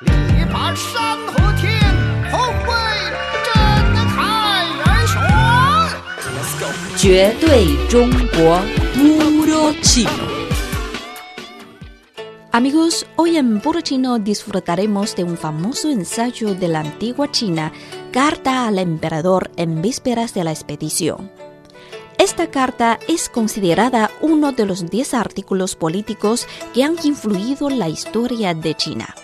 力拔山河天，宏伟震撼人生。绝对中国 Puro chino. Amigos, hoy en Puro Chino disfrutaremos de un famoso ensayo de la antigua China, Carta al Emperador en vísperas de la expedición. Esta carta es considerada uno de los diez artículos políticos que han influido la historia de China.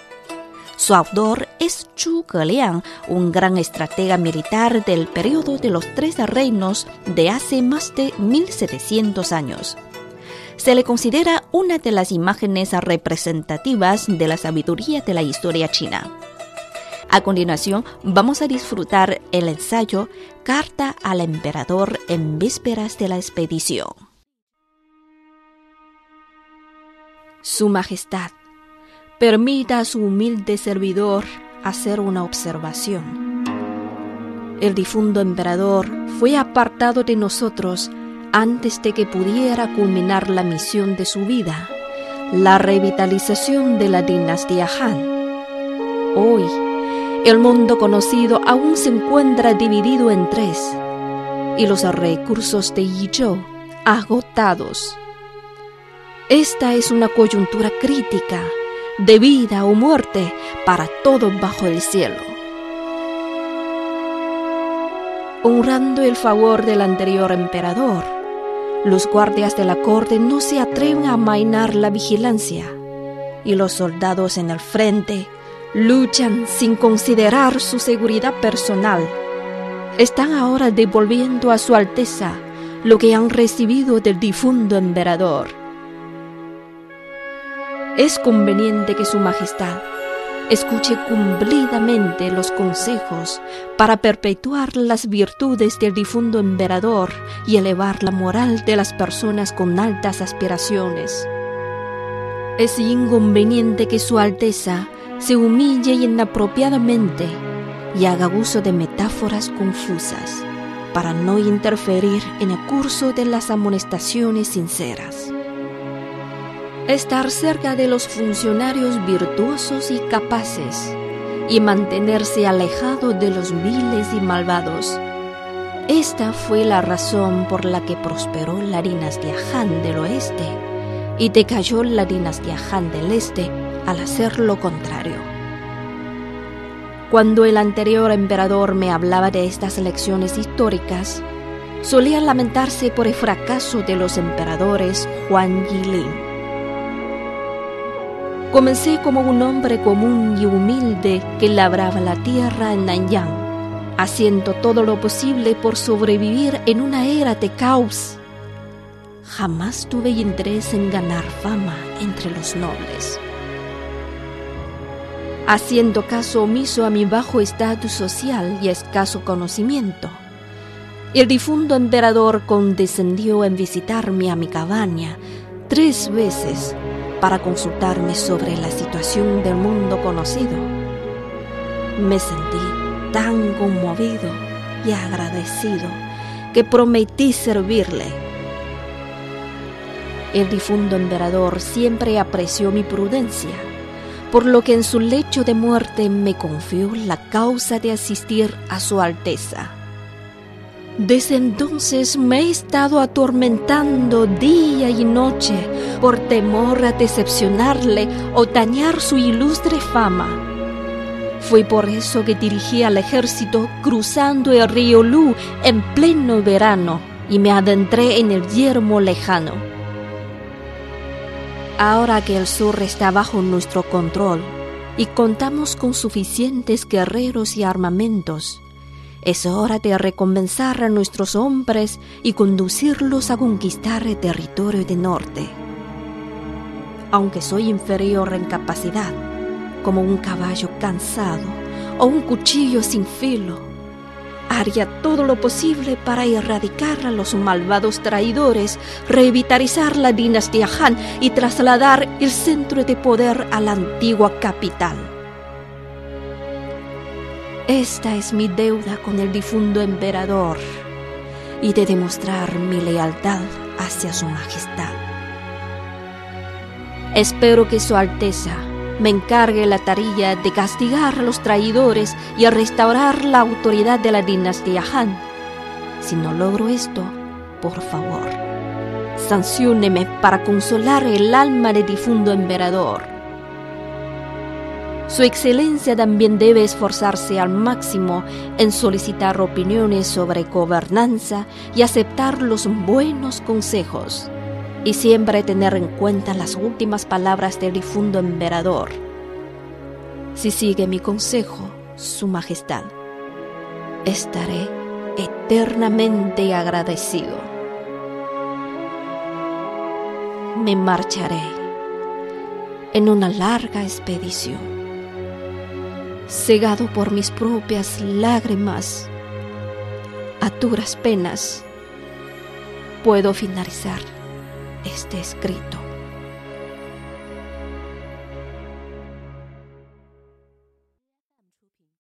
Su autor es Zhuge Liang, un gran estratega militar del periodo de los tres reinos de hace más de 1700 años. Se le considera una de las imágenes representativas de la sabiduría de la historia china. A continuación, vamos a disfrutar el ensayo Carta al Emperador en vísperas de la expedición. Su Majestad, permita a su humilde servidor hacer una observación. El difunto emperador fue apartado de nosotros antes de que pudiera culminar la misión de su vida, la revitalización de la dinastía Han. Hoy, el mundo conocido aún se encuentra dividido en tres y los recursos de Yizhou agotados. Esta es una coyuntura crítica de vida o muerte para todo bajo el cielo. Honrando el favor del anterior emperador, los guardias de la corte no se atreven a amainar la vigilancia y los soldados en el frente luchan sin considerar su seguridad personal. Están ahora devolviendo a su Alteza lo que han recibido del difunto emperador. Es conveniente que Su Majestad escuche cumplidamente los consejos para perpetuar las virtudes del difunto emperador y elevar la moral de las personas con altas aspiraciones. Es inconveniente que Su Alteza se humille inapropiadamente y haga uso de metáforas confusas para no interferir en el curso de las amonestaciones sinceras. Estar cerca de los funcionarios virtuosos y capaces y mantenerse alejado de los viles y malvados. Esta fue la razón por la que prosperó la dinastía Han del oeste y decayó la dinastía Han del este al hacer lo contrario. Cuando el anterior emperador me hablaba de estas lecciones históricas, solía lamentarse por el fracaso de los emperadores Juan y. Comencé como un hombre común y humilde que labraba la tierra en Nanyang, haciendo todo lo posible por sobrevivir en una era de caos. Jamás tuve interés en ganar fama entre los nobles. Haciendo caso omiso a mi bajo estatus social y escaso conocimiento, el difunto emperador condescendió en visitarme a mi cabaña tres veces para consultarme sobre la situación del mundo conocido. Me sentí tan conmovido y agradecido que prometí servirle. El difunto emperador siempre apreció mi prudencia, por lo que en su lecho de muerte me confió la causa de asistir a su Alteza. Desde entonces me he estado atormentando día y noche por temor a decepcionarle o dañar su ilustre fama. Fue por eso que dirigí al ejército cruzando el río Lu en pleno verano y me adentré en el yermo lejano. Ahora que el sur está bajo nuestro control y contamos con suficientes guerreros y armamentos, es hora de recompensar a nuestros hombres y conducirlos a conquistar el territorio del norte. Aunque soy inferior en capacidad, como un caballo cansado o un cuchillo sin filo, haría todo lo posible para erradicar a los malvados traidores, revitalizar la dinastía Han y trasladar el centro de poder a la antigua capital. Esta es mi deuda con el difunto emperador y de demostrar mi lealtad hacia su majestad. Espero que Su Alteza me encargue la tarea de castigar a los traidores y a restaurar la autoridad de la dinastía Han. Si no logro esto, por favor, sancióneme para consolar el alma del difunto emperador. Su excelencia también debe esforzarse al máximo en solicitar opiniones sobre gobernanza y aceptar los buenos consejos y siempre tener en cuenta las últimas palabras del difunto emperador. Si sigue mi consejo, Su Majestad, estaré eternamente agradecido. Me marcharé en una larga expedición, cegado por mis propias lágrimas, a duras penas, puedo finalizar este escrito.